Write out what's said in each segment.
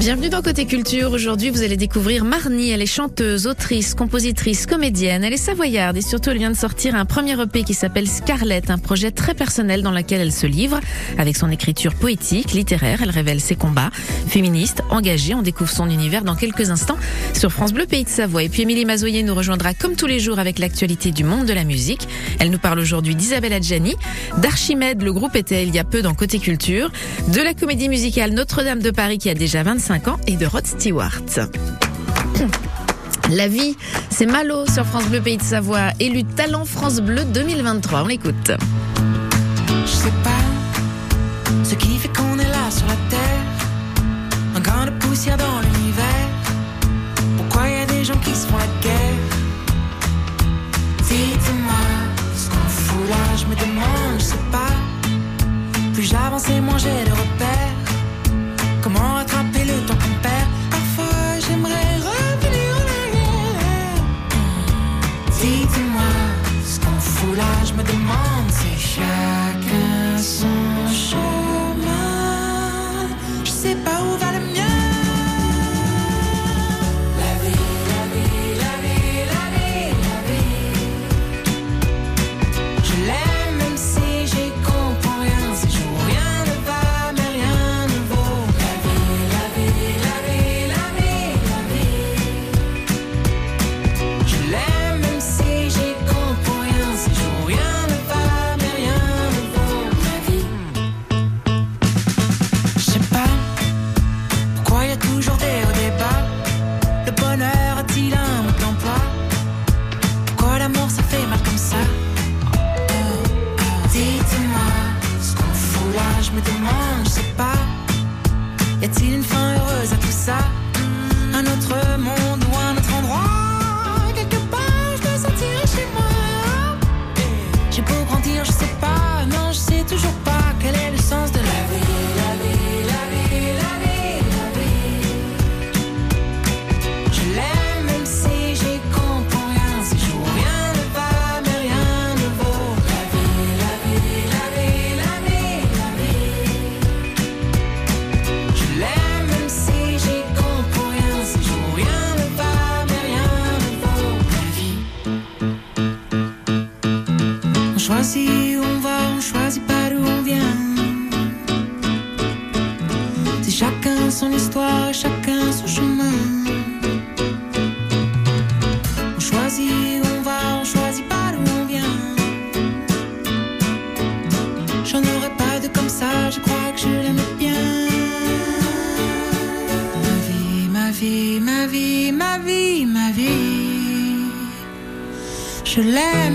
Bienvenue dans Côté Culture. Aujourd'hui, vous allez découvrir Marnie. Elle est chanteuse, autrice, compositrice, comédienne. Elle est savoyarde et surtout, elle vient de sortir un premier EP qui s'appelle Scarlett, un projet très personnel dans lequel elle se livre. Avec son écriture poétique, littéraire, elle révèle ses combats. Féministe, engagée, on découvre son univers dans quelques instants sur France Bleu Pays de Savoie. Et puis, Émilie Mazoyer nous rejoindra comme tous les jours avec l'actualité du monde de la musique. Elle nous parle aujourd'hui d'Isabelle Adjani, d'Archimède, le groupe était il y a peu dans Côté Culture, de la comédie musicale Notre-Dame de Paris qui a déjà 25 ans et de Rod Stewart. La vie, c'est Malo sur France Bleu Pays de Savoie, élu Talent France Bleu 2023. On l'écoute. Je sais pas ce qui fait qu'on est là sur la terre. Un grain de poussière dans l'univers. Pourquoi y a des gens qui se font la guerre? Dites-moi ce qu'on fout là, je me demande, je sais pas. Plus j'avance et moins j'ai de repères. Comment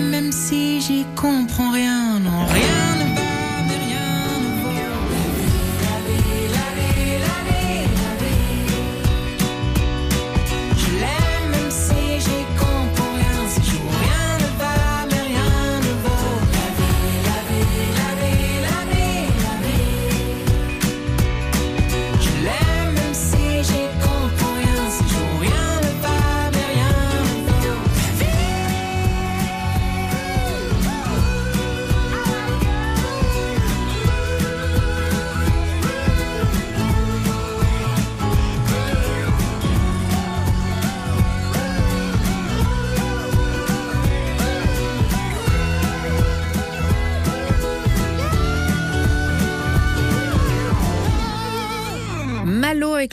même si j'y comprends rien, non rien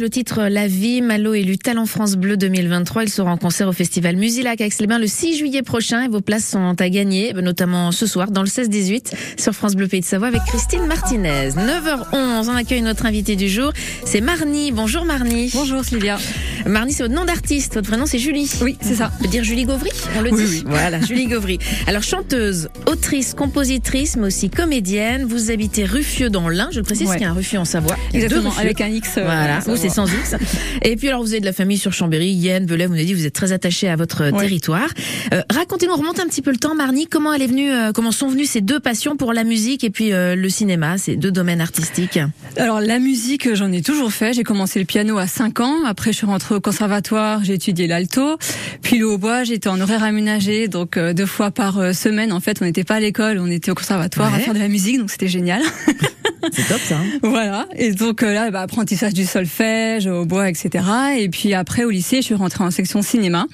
le titre La vie. Malo élu Talent France Bleu 2023. Il sera en concert au festival Musilac à Aix-les-Bains le 6 juillet prochain et vos places sont à gagner, notamment ce soir dans le 16-18 sur France Bleu Pays de Savoie avec Christine Martinez. 9h11, on accueille notre invité du jour. C'est Marnie. Bonjour Marnie. Bonjour Sylvia. Marnie, c'est votre nom d'artiste. Votre prénom, c'est Julie. Oui, c'est ça. On peut dire Julie Gauvry On le Oui, dit oui. Voilà, Julie Gauvry. Alors, chanteuse, autrice, compositrice, mais aussi comédienne. Vous habitez Ruffieux dans l'Ain. Je le précise, Ouais. qu'il y a un Ruffieux en Savoie. Exactement, avec un X. euh, Voilà. Vous c'est sans X. Et puis alors vous avez de la famille sur Chambéry, Yen, Velay, vous nous avez dit vous êtes très attaché à votre Ouais. territoire. Euh, Racontez-nous, on remonte un petit peu le temps, Marnie, comment elle est venue, euh, comment sont venues ces deux passions pour la musique et puis euh, le cinéma, ces deux domaines artistiques Alors la musique, euh, j'en ai toujours fait. J'ai commencé le piano à 5 ans. Après, je suis rentrée au conservatoire, j'ai étudié l'alto. Puis le hautbois, j'étais en horaire aménagé, donc euh, deux fois par euh, semaine. En fait, on n'était pas à l'école, on était au conservatoire à faire de la musique, donc c'était génial. C'est top ça. hein. voilà. Et donc euh, là, bah, apprentissage du solfège, au bois, etc. Et puis après, au lycée, je suis rentrée en section cinéma.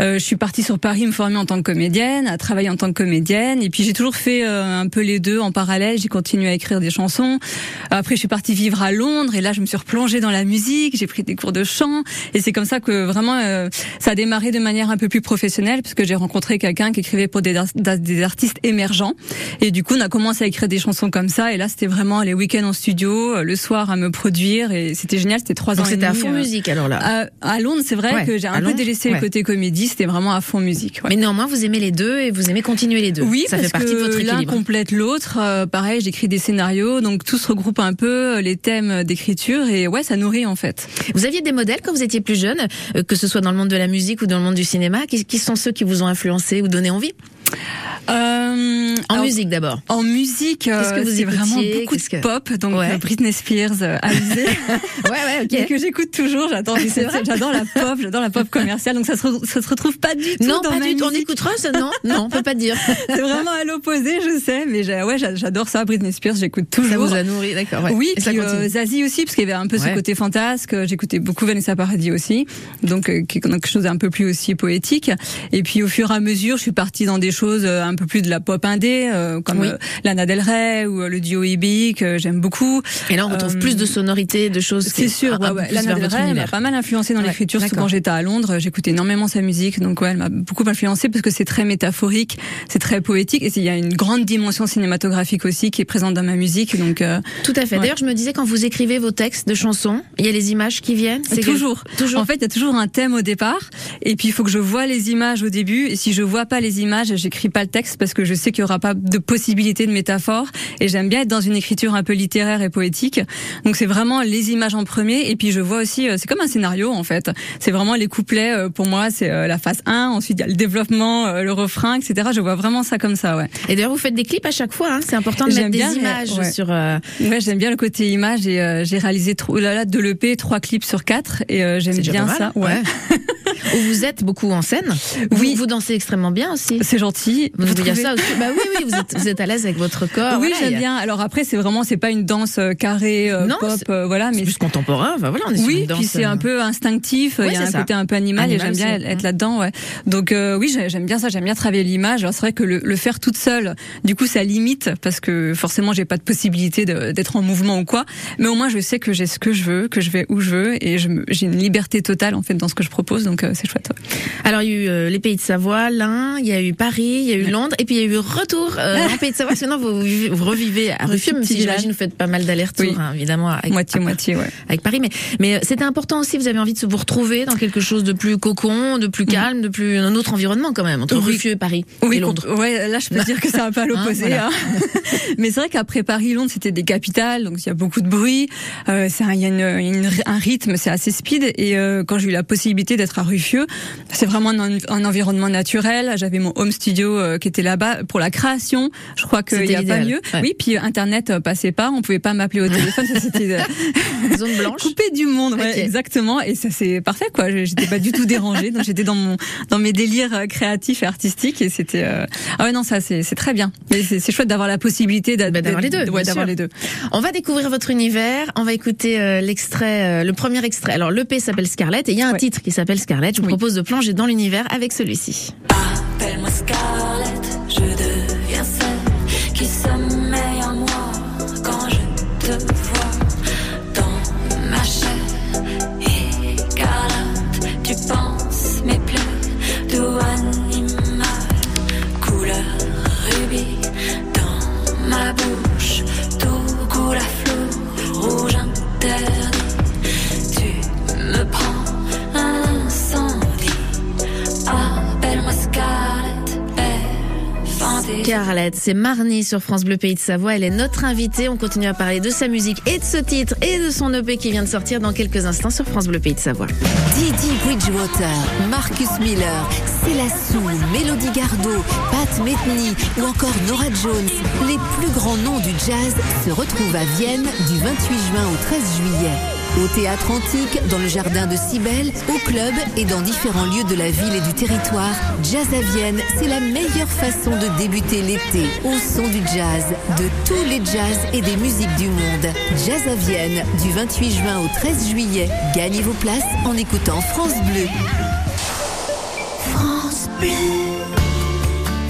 Euh, je suis partie sur Paris me former en tant que comédienne, à travailler en tant que comédienne. Et puis j'ai toujours fait euh, un peu les deux en parallèle. J'ai continué à écrire des chansons. Après, je suis partie vivre à Londres et là, je me suis replongée dans la musique. J'ai pris des cours de chant et c'est comme ça que vraiment euh, ça a démarré de manière un peu plus professionnelle parce que j'ai rencontré quelqu'un qui écrivait pour des, des artistes émergents. Et du coup, on a commencé à écrire des chansons comme ça. Et là, c'était vraiment les week-ends en studio, euh, le soir à me produire et c'était génial. C'était trois ans c'était à fond euh, musique alors là. à, à Londres, c'est vrai Ouais, que j'ai un peu Londres, délaissé ouais. le côté comédie. C'était vraiment à fond musique. ouais. Mais néanmoins, vous aimez les deux et vous aimez continuer les deux. Oui, ça parce fait partie que de votre l'un équilibre. complète l'autre. Euh, pareil, j'écris des scénarios, donc tout se regroupe un peu les thèmes d'écriture et ouais, ça nourrit en fait. Vous aviez des modèles quand vous étiez plus jeune, que ce soit dans le monde de la musique ou dans le monde du cinéma, qui, qui sont ceux qui vous ont influencé ou donné envie? Euh, En alors, musique d'abord. En musique, euh, que vous c'est vraiment beaucoup que- de pop, donc Ouais. euh, Britney Spears, euh, Alizé, Ouais, ouais, mais que j'écoute toujours. J'adore, vrai j'adore la pop, j'adore la pop commerciale, donc ça se, re- ça se retrouve pas du tout Non, dans pas ma du tout. On écoutera ça Non, non, on peut pas dire. C'est vraiment à l'opposé, je sais, mais j'ai- ouais, j'a- j'adore ça. Britney Spears, j'écoute toujours. Ça vous a nourri, d'accord. ouais. Oui, Et puis Zazie aussi, parce qu'il y avait un peu Ouais. ce côté fantasque. J'écoutais beaucoup Vanessa Paradis aussi, donc quelque chose d'un peu plus aussi poétique. Et puis au fur et à mesure, je suis partie dans des choses euh, un peu plus de la pop indé, euh, comme Oui. euh, Lana Del Rey ou le duo IBI que j'aime beaucoup. Et là, on retrouve plus de sonorités, de choses. C'est sûr, un ouais, ouais. Lana Del Rey m'a pas mal influencé dans Ouais, l'écriture, quand j'étais à Londres. J'écoutais énormément sa musique, donc ouais, elle m'a beaucoup influencé parce que c'est très métaphorique, c'est très poétique, et il y a une grande dimension cinématographique aussi qui est présente dans ma musique, donc euh, Tout à fait. Ouais. D'ailleurs, je me disais quand vous écrivez vos textes de chansons, il y a les images qui viennent. C'est toujours. quel- Toujours. En fait, il y a toujours un thème au départ, et puis il faut que je vois les images au début. Et si je vois pas les images, j'écris pas le texte parce que je sais qu'il y aura pas de possibilité de métaphore. Et j'aime bien être dans une écriture un peu littéraire et poétique. Donc c'est vraiment les images en premier, et puis je vois aussi, euh, c'est comme un scénario en fait. C'est vraiment les couplets. euh, Pour moi, c'est euh, la phase 1. Ensuite, il y a le développement, le refrain, etc. Je vois vraiment ça comme ça, ouais. Et d'ailleurs, vous faites des clips à chaque fois. Hein. C'est important de mettre des images ouais. sur. euh, Ouais, j'aime bien le côté image et euh, j'ai réalisé là, là, de l'EP, trois clips sur quatre et euh, j'aime bien mal. ça. Ouais. Où vous êtes beaucoup en scène. Oui. Vous, vous dansez extrêmement bien aussi. C'est gentil. Vous nous dire ça aussi. Bah oui, oui, vous êtes, vous êtes à l'aise avec votre corps. oui, voilà, j'aime a- bien. Alors après, c'est vraiment, c'est pas une danse euh, carrée euh, Non, pop, euh, voilà, mais plus contemporain. Enfin, voilà, on est sur oui, une danse, puis c'est un peu instinctif. Il y a un ça. côté un peu animal, et j'aime bien être là-dedans. Ouais. Donc euh, oui, j'ai- j'aime bien ça. J'aime bien travailler l'image. Alors c'est vrai que le, le faire toute seule, du coup, ça limite parce que forcément, j'ai pas de possibilité d'être en mouvement ou quoi. Mais au moins, je sais que j'ai ce que je veux, que je vais où je veux, et j'ai une liberté totale en fait dans ce que je propose. Donc euh, c'est chouette. ouais. Alors, il y a eu euh, les pays de Savoie, l'Ain, il y a eu Paris, il y a eu Londres, et puis il y a eu retour euh, en pays de Savoie. Maintenant, vous, vous revivez à Ruffieux, même si j'imagine vous faites pas mal d'allers-retours, Oui. hein, évidemment, avec, Moitié moitié, ouais. avec Paris. Mais, mais c'était important aussi, vous avez envie de vous retrouver dans quelque chose de plus cocon, de plus calme, de plus un autre environnement quand même, entre Oui. Ruffieux et Paris Oui, et Londres. ouais, là je peux dire que un peu à l'opposé. voilà. hein. Mais c'est vrai qu'après Paris, Londres, c'était des capitales, donc il y a beaucoup de bruit. Euh, c'est il y a une- une- un rythme, c'est assez speed. Et euh, quand j'ai eu la possibilité d'être à Ruffieux, c'est vraiment un, un environnement naturel. J'avais mon home studio euh, qui était là-bas pour la création. Je crois qu'il n'y a pas l'idéal. mieux. Ouais. Oui, puis Internet euh, passait pas, on pouvait pas m'appeler au téléphone. c'était euh, Zone blanche. coupé du monde, ouais, exactement. Et ça c'est parfait, quoi. J'étais pas du tout dérangée, donc j'étais dans mon dans mes délires créatifs et artistiques, et c'était euh... ah ouais non ça c'est très bien. Mais c'est chouette d'avoir la possibilité Bah, d'avoir les deux, ouais, bien d'avoir sûr. les deux. On va découvrir votre univers. On va écouter euh, l'extrait, euh, le premier extrait. Alors l'EP s'appelle Scarlett et il y a un titre qui s'appelle Scarlett. Je vous Oui. propose de plonger dans l'univers avec celui-ci. Appelle-moi Scarlett, Scarlett, c'est Marnie sur France Bleu Pays de Savoie. Elle est notre invitée. On continue à parler de sa musique et de ce titre et de son EP qui vient de sortir dans quelques instants sur France Bleu Pays de Savoie. Didi Bridgewater, Marcus Miller, Célassou, Mélodie Gardot, Pat Metheny ou encore Nora Jones. Les plus grands noms du jazz se retrouvent à Vienne du 28 juin au 13 juillet. Au théâtre antique, dans le jardin de Cybèle, au club et dans différents lieux de la ville et du territoire, Jazz à Vienne, c'est la meilleure façon de débuter l'été au son du jazz, de tous les jazz et des musiques du monde. Jazz à Vienne, du 28 juin au 13 juillet. Gagnez vos places en écoutant France Bleu. France Bleu.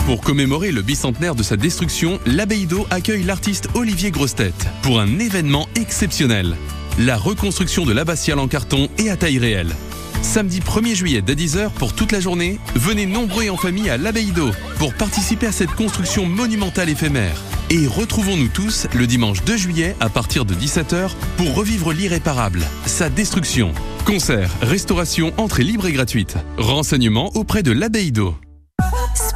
Pour commémorer le bicentenaire de sa destruction, l'abbaye d'eau accueille l'artiste Olivier Grostet pour un événement exceptionnel. La reconstruction de l'abbatiale en carton et à taille réelle. Samedi 1er juillet dès 10h pour toute la journée, venez nombreux et en famille à l'abbaye d'eau pour participer à cette construction monumentale éphémère. Et retrouvons-nous tous le dimanche 2 juillet à partir de 17h pour revivre l'irréparable, sa destruction. Concert, restauration, entrée libre et gratuite. Renseignements auprès de l'abbaye d'eau.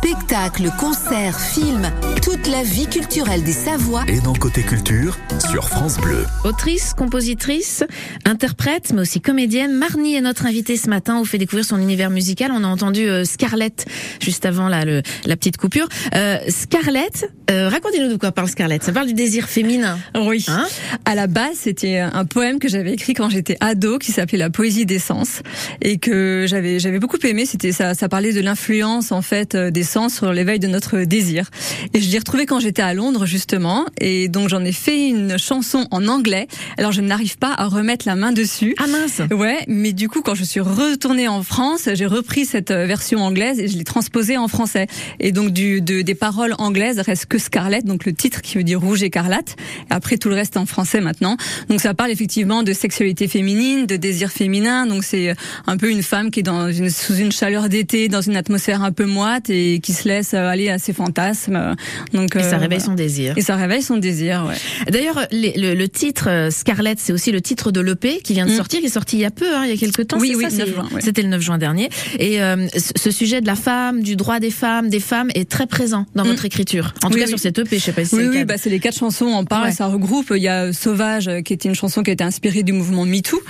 Spectacles, concerts, films, toute la vie culturelle des Savoies Et dans Côté Culture, sur France Bleu. Autrice, compositrice, interprète, mais aussi comédienne, Marnie est notre invitée ce matin. On vous fait découvrir son univers musical. On a entendu euh, Scarlett juste avant là, le, la petite coupure. Euh, Scarlett, euh, racontez-nous de quoi parle Scarlett. Ça parle du désir féminin. Oui. Hein à la base, c'était un poème que j'avais écrit quand j'étais ado, qui s'appelait La poésie des sens, et que j'avais j'avais beaucoup aimé. C'était ça, ça parlait de l'influence en fait euh, des sens sur l'éveil de notre désir. Et je l'ai retrouvé quand j'étais à Londres justement, et donc j'en ai fait une chanson en anglais. Alors je n'arrive pas à remettre la main dessus. Ah mince. Ouais, mais du coup, quand je suis retournée en France, j'ai repris cette euh, version anglaise et je l'ai transposée en français. Et donc, du, de, des paroles anglaises reste que Scarlett, donc le titre qui veut dire rouge écarlate. Et après, tout le reste en français maintenant. Donc, ça parle effectivement de sexualité féminine, de désir féminin. Donc, c'est un peu une femme qui est dans une, sous une chaleur d'été, dans une atmosphère un peu moite et qui se laisse aller à ses fantasmes. Donc, Et ça euh, réveille son désir. Et ça réveille son désir, ouais. D'ailleurs, le, le titre euh, Scarlett, c'est aussi le titre de l'EP qui vient de Mm. sortir, qui est sorti il y a peu, hein, il y a quelques temps. Oui, oui, ça, 9 c'est- juin, ouais. C'était le 9 juin dernier. Et euh, ce sujet de la femme, du droit des femmes, des femmes, est très présent dans Mm. votre écriture. En tout Oui, cas oui. sur cette EP, je sais pas si c'est Oui, bah, c'est les quatre chansons en parlent, Ouais. ça regroupe. Il y a Sauvage, euh, qui était une chanson qui a été inspirée du mouvement MeToo.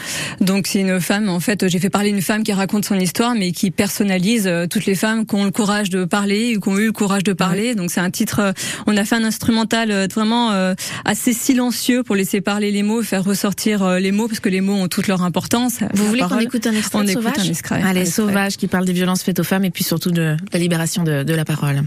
Donc c'est une femme, en fait, j'ai fait parler une femme qui raconte son histoire, mais qui personnalise euh, toutes les femmes qui ont le courage de parler ou qui ont eu le courage de parler. Donc c'est un titre, euh, on a fait un instrumental euh, vraiment euh, assez silencieux pour laisser parler les mots, faire ressortir euh, les mots, parce que les mots ont toute leur importance. Vous La voulez qu'on écoute un extrait On de écoute Sauvage un extrait, Allez, un extrait. Sauvage qui parle des violences faites aux femmes et puis surtout de la libération de, de la parole.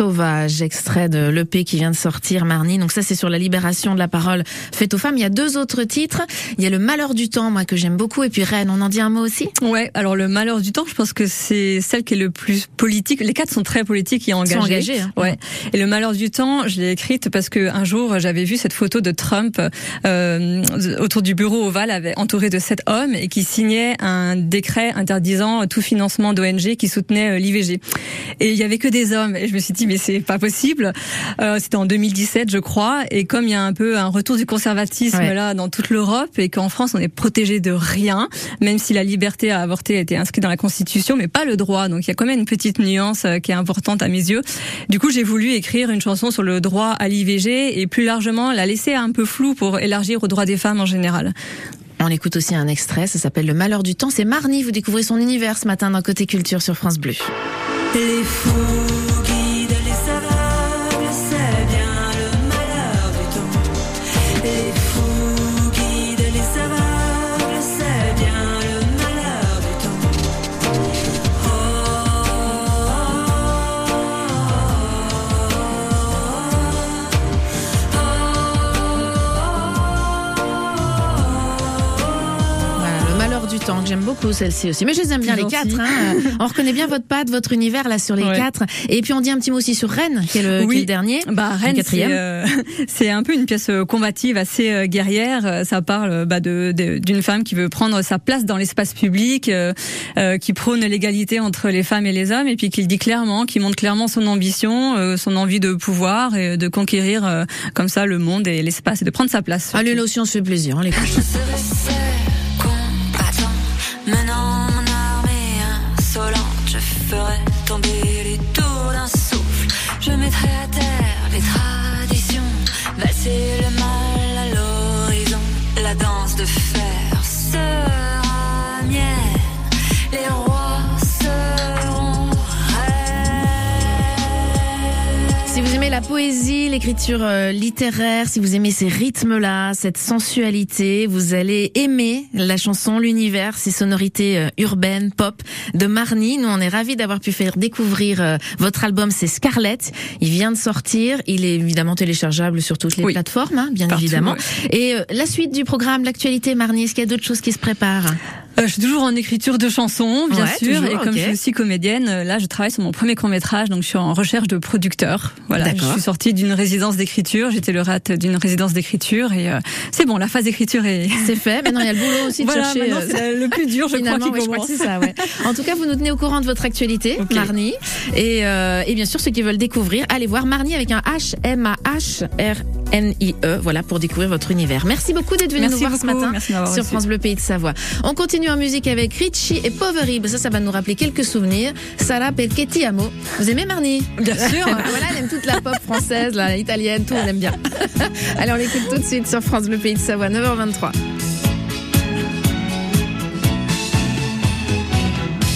eso Sauvage, extrait de l'EP qui vient de sortir, Marnie. Donc ça, c'est sur la libération de la parole faite aux femmes. Il y a deux autres titres. Il y a Le Malheur du temps, moi, que j'aime beaucoup. Et puis Rennes, on en dit un mot aussi? Ouais, alors le malheur du temps, je pense que c'est celle qui est le plus politique. Les quatre sont très politiques et engagées. Sont engagées, hein. Ouais. Et le malheur du temps, je l'ai écrite parce que un jour j'avais vu cette photo de Trump euh, autour du bureau ovale, avec, entouré de sept hommes et qui signait un décret interdisant tout financement d'ONG qui soutenait euh, l'IVG. Et il y avait que des hommes. Et je me suis dit mais c'est pas possible. Euh, C'était en 2017, je crois. Et comme il y a un peu un retour du conservatisme Ouais. là dans toute l'Europe et qu'en France on est protégé de rien, même si la liberté à avorter a été inscrite dans la Constitution, mais pas le droit. Donc il y a quand même une petite nuance euh, qui est importante à mes yeux. Du coup, j'ai voulu écrire une chanson sur le droit à l'IVG et plus largement la laisser un peu floue pour élargir aux droits des femmes en général. On écoute aussi un extrait, ça s'appelle Le Malheur du temps. C'est Marnie, vous découvrez son univers ce matin dans Côté Culture sur France Bleu. Les fous temps, que j'aime beaucoup celle-ci aussi. Mais je les aime bien les gentil. quatre. hein. On reconnaît bien votre patte, votre univers là sur les Ouais. quatre. Et puis on dit un petit mot aussi sur Rennes, qui est le, qui est le dernier. Bah, Rennes, c'est quatrième. euh, c'est un peu une pièce euh, combative, assez euh, guerrière. Euh, Ça parle bah, de d'une femme qui veut prendre sa place dans l'espace public, euh, euh, qui prône l'égalité entre les femmes et les hommes, et puis qui le dit clairement, qui montre clairement son ambition, euh, son envie de pouvoir et de conquérir euh, comme ça le monde et l'espace et de prendre sa place. Allez, on se fait plaisir, on l'écoute. menant mon armée insolente. Je ferai tomber les tours d'un souffle. Je mettrai à terre poésie, l'écriture euh, littéraire, si vous aimez ces rythmes-là, cette sensualité, vous allez aimer la chanson, l'univers, ces sonorités euh, urbaines, pop de Marnie. Nous, on est ravis d'avoir pu faire découvrir euh, votre album, c'est Scarlett. Il vient de sortir. Il est évidemment téléchargeable sur toutes les Oui. plateformes, hein, bien Partout, évidemment. Et la suite du programme, l'actualité, Marnie, est-ce qu'il y a d'autres choses qui se préparent? Euh, je suis toujours en écriture de chansons, bien Ouais, sûr, toujours, et comme je suis aussi comédienne, euh, là je travaille sur mon premier court métrage, donc je suis en recherche de producteur. Voilà, je suis sortie d'une résidence d'écriture, j'étais lauréate d'une résidence d'écriture, et euh, c'est bon, la phase d'écriture est. C'est fait. Maintenant, il y a le boulot aussi de voilà, chercher. c'est le plus dur, je crois, qui ouais, je crois que commence. ça. Ouais. En tout cas, vous nous tenez au courant de votre actualité. Marnie. Et, euh, et bien sûr, ceux qui veulent découvrir, allez voir Marnie avec un H M A H R N I E. Voilà pour découvrir votre univers. Merci beaucoup d'être venu nous voir ce matin sur. France Bleu Pays de Savoie. On continue en musique avec Richie et Poverib. Ça, ça va nous rappeler quelques souvenirs. Sarah perché ti amo. Vous aimez Marnie? Bien sûr. Voilà, elle aime toute la pop française, la italienne, tout, on aime bien. Allez, on l'écoute tout de suite sur France Bleu Pays de Savoie, 9h23.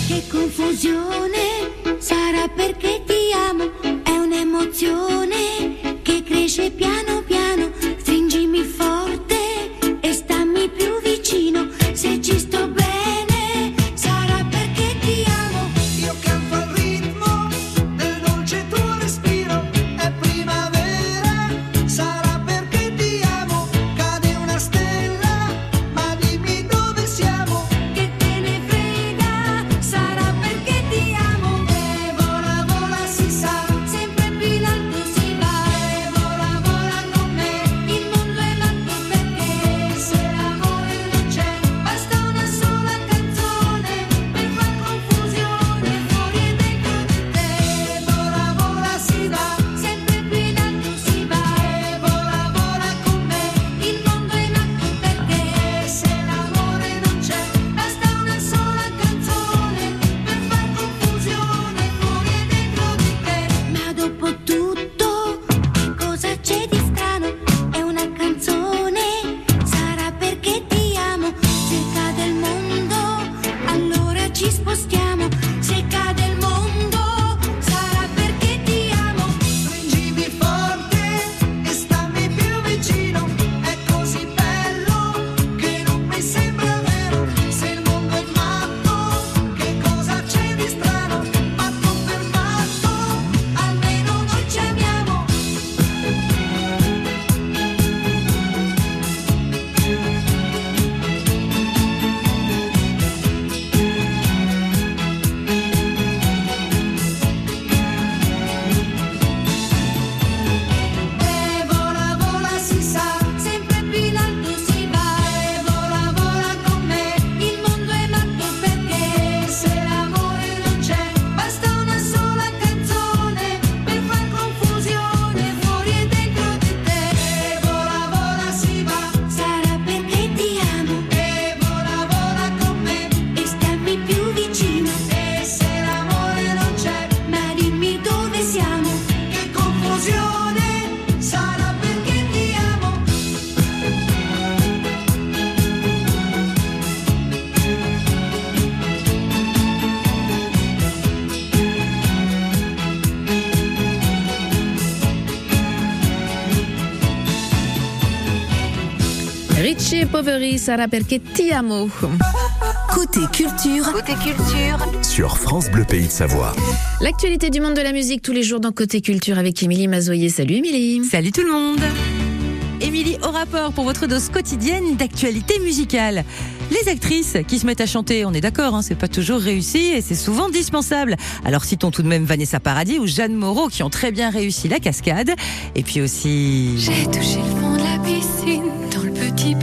Che confusione sarà perché ti amo, è un'emozione che cresce piano piano, Ti amo. Côté culture, Sur France Bleu Pays de Savoie. L'actualité du monde de la musique tous les jours dans Côté Culture avec Émilie Mazoyer. Salut Émilie. Salut tout le monde Émilie au rapport pour votre dose quotidienne d'actualité musicale. Les actrices qui se mettent à chanter, on est d'accord, hein, c'est pas toujours réussi et c'est souvent dispensable. Alors citons tout de même Vanessa Paradis ou Jeanne Moreau qui ont très bien réussi la cascade. Et puis aussi... J'ai touché le fond de la piscine,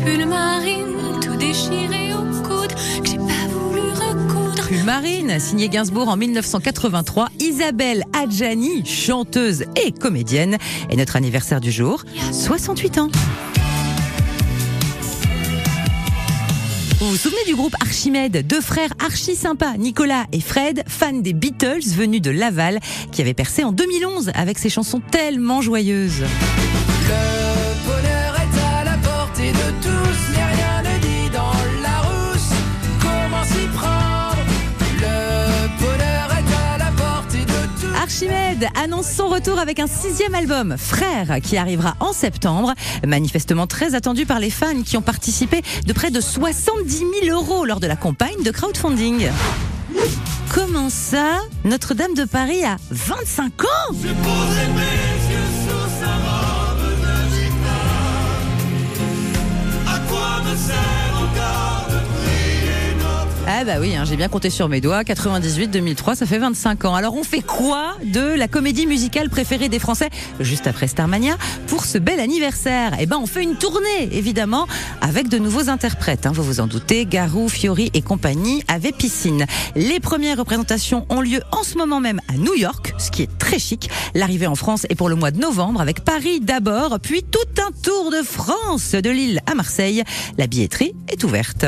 pull marine, tout déchiré au coude, que j'ai pas voulu recoudre. Pull Marine, signé Gainsbourg en 1983, Isabelle Adjani, chanteuse et comédienne, est notre anniversaire du jour, 68 ans. Vous vous souvenez du groupe Archimède? Deux frères archi sympas, Nicolas et Fred, fans des Beatles venus de Laval, qui avaient percé en 2011 avec ces chansons tellement joyeuses. Le Annonce son retour avec un sixième album, Frères, qui arrivera en septembre. Manifestement très attendu par les fans qui ont participé de près de 70 000 euros lors de la campagne de crowdfunding. Comment ça Notre-Dame de Paris a 25 ans? Ah bah oui, hein, j'ai bien compté sur mes doigts. 98, 2003, ça fait 25 ans. Alors on fait quoi de la comédie musicale préférée des Français juste après Starmania pour ce bel anniversaire? Eh ben on fait une tournée évidemment avec de nouveaux interprètes. hein, vous vous en doutez, Garou, Fiori et compagnie avaient piscine. Les premières représentations ont lieu en ce moment même à New York, ce qui est très chic. L'arrivée en France est pour le mois de novembre avec Paris d'abord, puis tout un tour de France de Lille à Marseille. La billetterie est ouverte.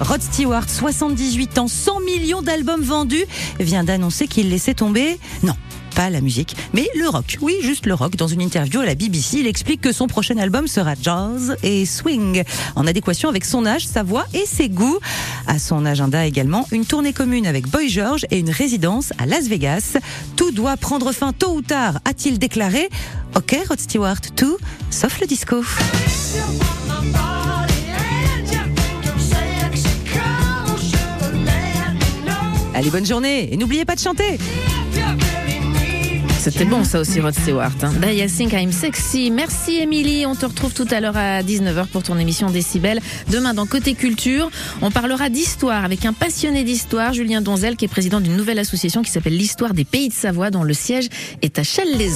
Rod Stewart, 78 ans, 100 millions d'albums vendus, vient d'annoncer qu'il laissait tomber. Non. Pas la musique, mais le rock. Oui, juste le rock. Dans une interview à la BBC, il explique que son prochain album sera jazz et swing, en adéquation avec son âge, sa voix et ses goûts. À son agenda également, une tournée commune avec Boy George et une résidence à Las Vegas. Tout doit prendre fin tôt ou tard, a-t-il déclaré. Ok, Rod Stewart, tout, sauf le disco. Allez, bonne journée et n'oubliez pas de chanter. C'était bon ça aussi, Rod Stewart. Hein. I think I'm sexy. Merci Émilie. On te retrouve tout à l'heure à 19h pour ton émission Décibel. Demain dans Côté Culture, on parlera d'histoire avec un passionné d'histoire, Julien Donzel, qui est président d'une nouvelle association qui s'appelle l'Histoire des Pays de Savoie, dont le siège est à Chelles-les